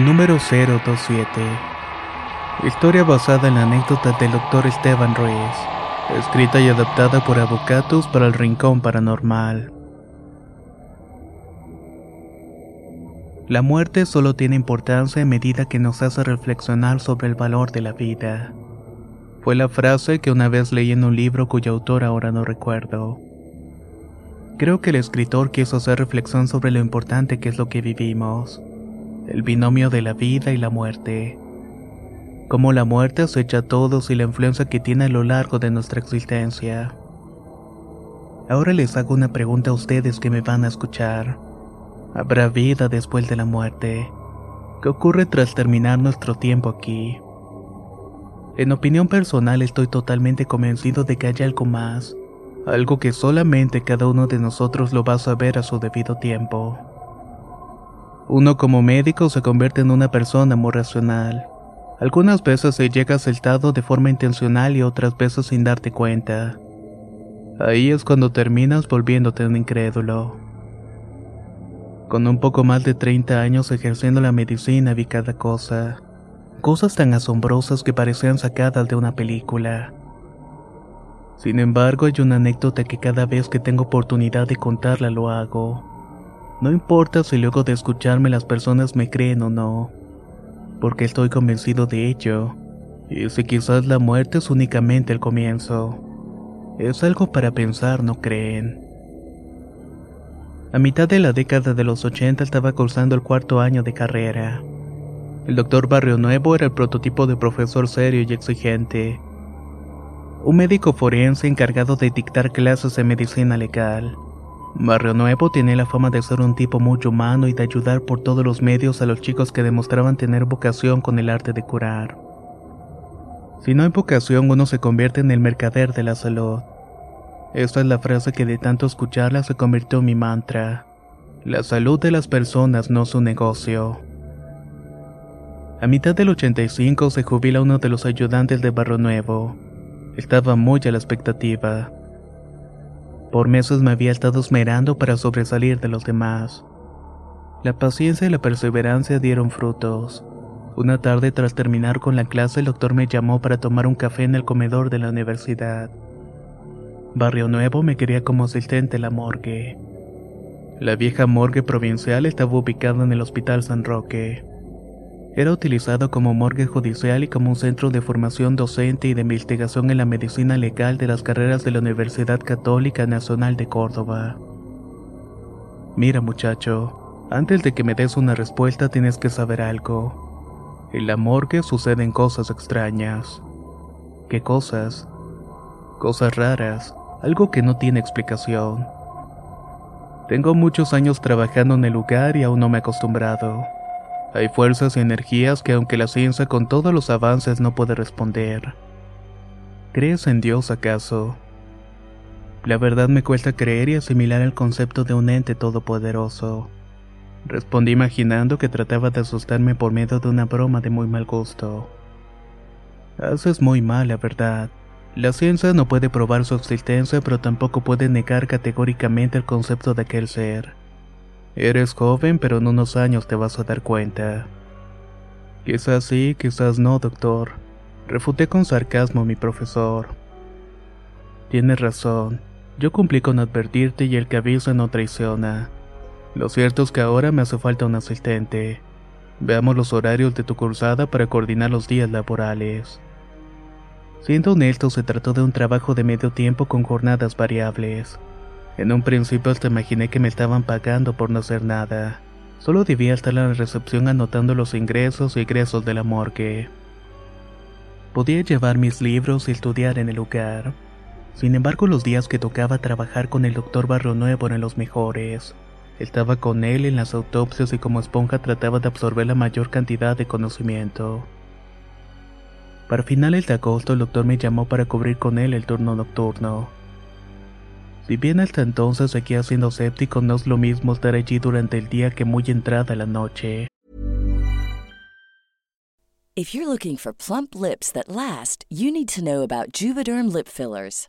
El número 027. Historia basada en la anécdota del Dr. Esteban Ruiz. Escrita y adaptada por Avocatus para el Rincón Paranormal. La muerte solo tiene importancia en medida que nos hace reflexionar sobre el valor de la vida. Fue la frase que una vez leí en un libro cuyo autor ahora no recuerdo. Creo que el escritor quiso hacer reflexión sobre lo importante que es lo que vivimos el binomio de la vida y la muerte. Cómo la muerte acecha a todos y la influencia que tiene a lo largo de nuestra existencia. Ahora les hago una pregunta a ustedes que me van a escuchar. ¿Habrá vida después de la muerte? ¿Qué ocurre tras terminar nuestro tiempo aquí? En opinión personal estoy totalmente convencido de que hay algo más, algo que solamente cada uno de nosotros lo va a saber a su debido tiempo. Uno como médico se convierte en una persona muy racional. Algunas veces se llega asaltado de forma intencional y otras veces sin darte cuenta. Ahí es cuando terminas volviéndote un incrédulo. Con un poco más de 30 años ejerciendo la medicina vi cada cosa. Cosas tan asombrosas que parecían sacadas de una película. Sin embargo, hay una anécdota que cada vez que tengo oportunidad de contarla lo hago. No importa si luego de escucharme las personas me creen o no, porque estoy convencido de ello, y si quizás la muerte es únicamente el comienzo. Es algo para pensar, ¿no creen? A mitad de la década de los 80 estaba cursando el cuarto año de carrera. El doctor Barrio Nuevo era el prototipo de profesor serio y exigente. Un médico forense encargado de dictar clases de medicina legal. Barrio Nuevo tiene la fama de ser un tipo muy humano y de ayudar por todos los medios a los chicos que demostraban tener vocación con el arte de curar. Si no hay vocación, uno se convierte en el mercader de la salud. Esta es la frase que de tanto escucharla se convirtió en mi mantra. La salud de las personas no es un negocio. A mitad del 85 se jubila uno de los ayudantes de Barrio Nuevo. Estaba muy a la expectativa. Por meses me había estado esmerando para sobresalir de los demás. La paciencia y la perseverancia dieron frutos. Una tarde tras terminar con la clase el doctor me llamó para tomar un café en el comedor de la universidad. Barrio Nuevo me quería como asistente en la morgue. La vieja morgue provincial estaba ubicada en el Hospital San Roque. Era utilizado como morgue judicial y como un centro de formación docente y de investigación en la medicina legal de las carreras de la Universidad Católica Nacional de Córdoba. Mira muchacho, antes de que me des una respuesta tienes que saber algo. En la morgue suceden cosas extrañas. ¿Qué cosas? Cosas raras, algo que no tiene explicación. Tengo muchos años trabajando en el lugar y aún no me he acostumbrado. Hay fuerzas y energías que aunque la ciencia con todos los avances no puede responder. ¿Crees en Dios acaso? La verdad me cuesta creer y asimilar el concepto de un ente todopoderoso. Respondí imaginando que trataba de asustarme por medio de una broma de muy mal gusto. Haces muy mal, la verdad. La ciencia no puede probar su existencia, pero tampoco puede negar categóricamente el concepto de aquel ser. Eres joven, pero en unos años te vas a dar cuenta. Quizás sí, quizás no, doctor. Refuté con sarcasmo a mi profesor. Tienes razón. Yo cumplí con advertirte y el que avisa no traiciona. Lo cierto es que ahora me hace falta un asistente. Veamos los horarios de tu cursada para coordinar los días laborales. Siendo honesto, se trató de un trabajo de medio tiempo con jornadas variables. En un principio hasta imaginé que me estaban pagando por no hacer nada. Solo debía estar en la recepción anotando los ingresos y egresos de la morgue. Podía llevar mis libros y estudiar en el lugar. Sin embargo, los días que tocaba trabajar con el doctor Barro Nuevo eran los mejores. Estaba con él en las autopsias y como esponja trataba de absorber la mayor cantidad de conocimiento. Para finales de agosto el doctor me llamó para cubrir con él el turno nocturno. Bien hasta entonces seguía siendo séptico, no es lo mismo estar allí durante el día que muy entrada la noche. If you're looking for plump lips that last, you need to know about Juvederm lip fillers.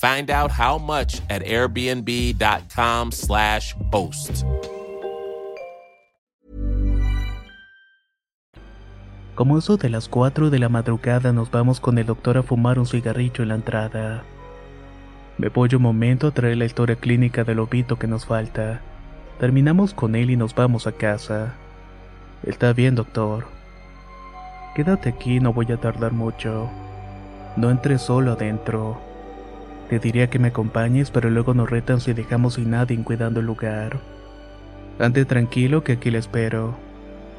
Find out how much at airbnb.com/slash host. Como eso de las 4 de la madrugada nos vamos con el doctor a fumar un cigarrillo en la entrada. Me voy un momento a traer la historia clínica del lobito que nos falta. Terminamos con él y nos vamos a casa. Está bien, doctor. Quédate aquí, no voy a tardar mucho. No entres solo adentro. Te diría que me acompañes, pero luego nos retan si dejamos sin nadie cuidando el lugar. Ande tranquilo que aquí le espero.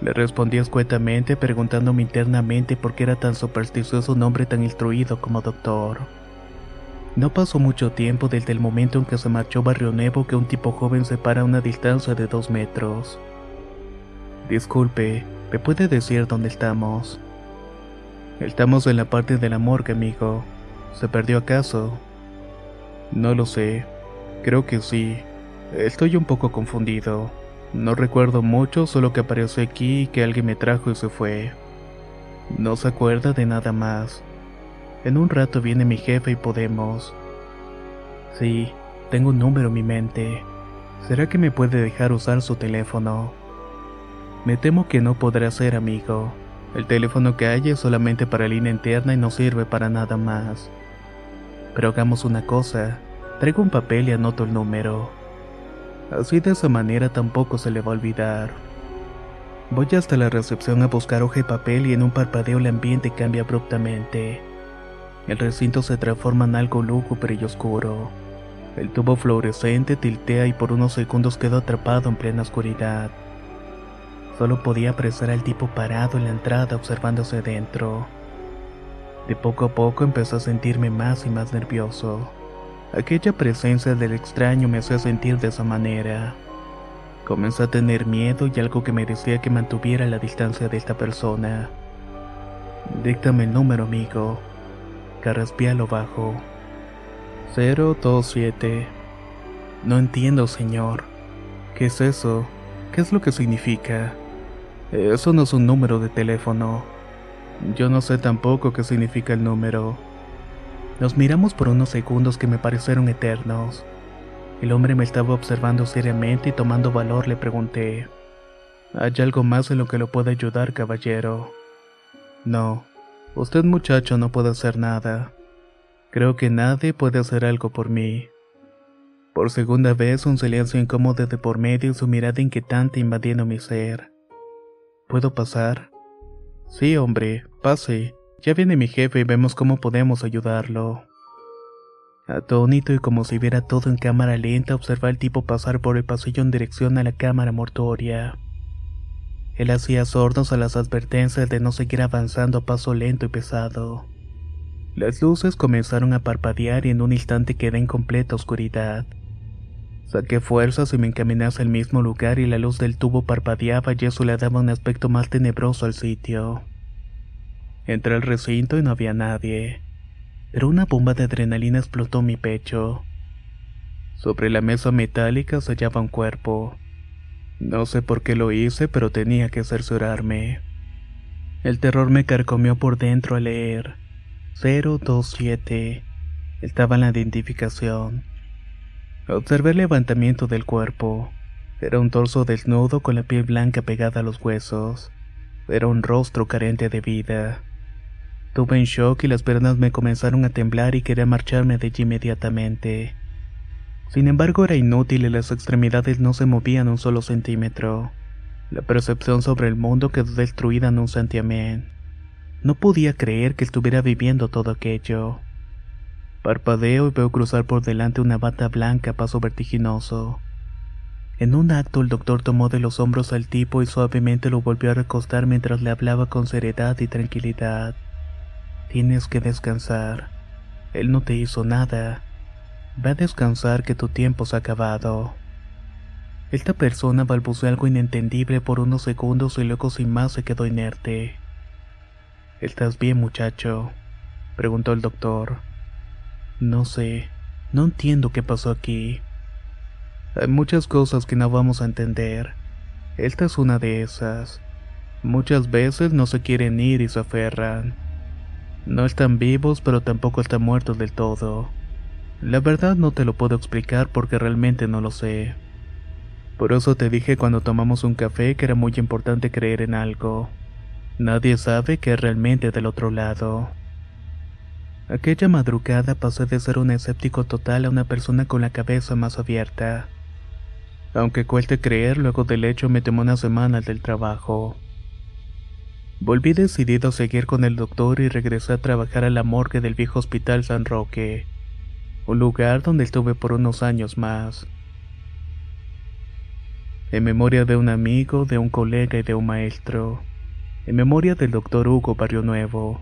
Le respondí escuetamente preguntándome internamente por qué era tan supersticioso un hombre tan instruido como doctor. No pasó mucho tiempo desde el momento en que se marchó Barrio Nuevo que un tipo joven se para a una distancia de dos metros. Disculpe, ¿me puede decir dónde estamos? Estamos en la parte de la morgue, amigo. ¿Se perdió acaso? No lo sé. Creo que sí. Estoy un poco confundido. No recuerdo mucho, solo que apareció aquí y que alguien me trajo y se fue. No se acuerda de nada más. En un rato viene mi jefe y podemos. Sí, tengo un número en mi mente. ¿Será que me puede dejar usar su teléfono? Me temo que no podrá ser, amigo. El teléfono que hay es solamente para línea interna y no sirve para nada más. Pero hagamos una cosa, traigo un papel y anoto el número. Así de esa manera tampoco se le va a olvidar. Voy hasta la recepción a buscar hoja y papel y en un parpadeo el ambiente cambia abruptamente. El recinto se transforma en algo lúgubre y oscuro. El tubo fluorescente tiltea y por unos segundos quedó atrapado en plena oscuridad. Solo podía apreciar al tipo parado en la entrada observándose dentro. De poco a poco empezó a sentirme más y más nervioso. Aquella presencia del extraño me hacía sentir de esa manera. Comencé a tener miedo y algo que me decía que mantuviera la distancia de esta persona. Díctame el número, amigo. Carraspé a lo bajo. 027. No entiendo, señor. ¿Qué es eso? ¿Qué es lo que significa? Eso no es un número de teléfono. Yo no sé tampoco qué significa el número. Nos miramos por unos segundos que me parecieron eternos. El hombre me estaba observando seriamente y tomando valor le pregunté, ¿Hay algo más en lo que lo pueda ayudar, caballero? No, usted muchacho no puede hacer nada. Creo que nadie puede hacer algo por mí. Por segunda vez un silencio incómodo de por medio y su mirada inquietante invadiendo mi ser. ¿Puedo pasar? Sí, hombre, pase. Ya viene mi jefe y vemos cómo podemos ayudarlo. Atónito y como si viera todo en cámara lenta, observa al tipo pasar por el pasillo en dirección a la cámara mortuoria. Él hacía sordos a las advertencias de no seguir avanzando a paso lento y pesado. Las luces comenzaron a parpadear y en un instante quedé en completa oscuridad. Saqué fuerzas y me encaminé hacia el mismo lugar y la luz del tubo parpadeaba y eso le daba un aspecto más tenebroso al sitio. Entré al recinto y no había nadie, pero una bomba de adrenalina explotó mi pecho. Sobre la mesa metálica se hallaba un cuerpo. No sé por qué lo hice, pero tenía que cerciorarme. El terror me carcomió por dentro al leer 027. Estaba en la identificación. Observé el levantamiento del cuerpo. Era un torso desnudo con la piel blanca pegada a los huesos. Era un rostro carente de vida. Tuve en shock y las piernas me comenzaron a temblar y quería marcharme de allí inmediatamente. Sin embargo, era inútil y las extremidades no se movían un solo centímetro. La percepción sobre el mundo quedó destruida en un santiamén. No podía creer que estuviera viviendo todo aquello. Parpadeo y veo cruzar por delante una bata blanca a paso vertiginoso. En un acto el doctor tomó de los hombros al tipo y suavemente lo volvió a recostar mientras le hablaba con seriedad y tranquilidad. Tienes que descansar. Él no te hizo nada. Ve a descansar que tu tiempo se ha acabado. Esta persona balbuceó algo inentendible por unos segundos y luego sin más se quedó inerte. ¿Estás bien, muchacho? preguntó el doctor. No sé, no entiendo qué pasó aquí. Hay muchas cosas que no vamos a entender. Esta es una de esas. Muchas veces no se quieren ir y se aferran. No están vivos, pero tampoco están muertos del todo. La verdad no te lo puedo explicar porque realmente no lo sé. Por eso te dije cuando tomamos un café que era muy importante creer en algo. Nadie sabe qué es realmente del otro lado. Aquella madrugada pasé de ser un escéptico total a una persona con la cabeza más abierta. Aunque cueste creer, luego del hecho me tomó una semana del trabajo. Volví decidido a seguir con el doctor y regresé a trabajar a la morgue del viejo hospital San Roque, un lugar donde estuve por unos años más. En memoria de un amigo, de un colega y de un maestro. En memoria del doctor Hugo Barrio Nuevo.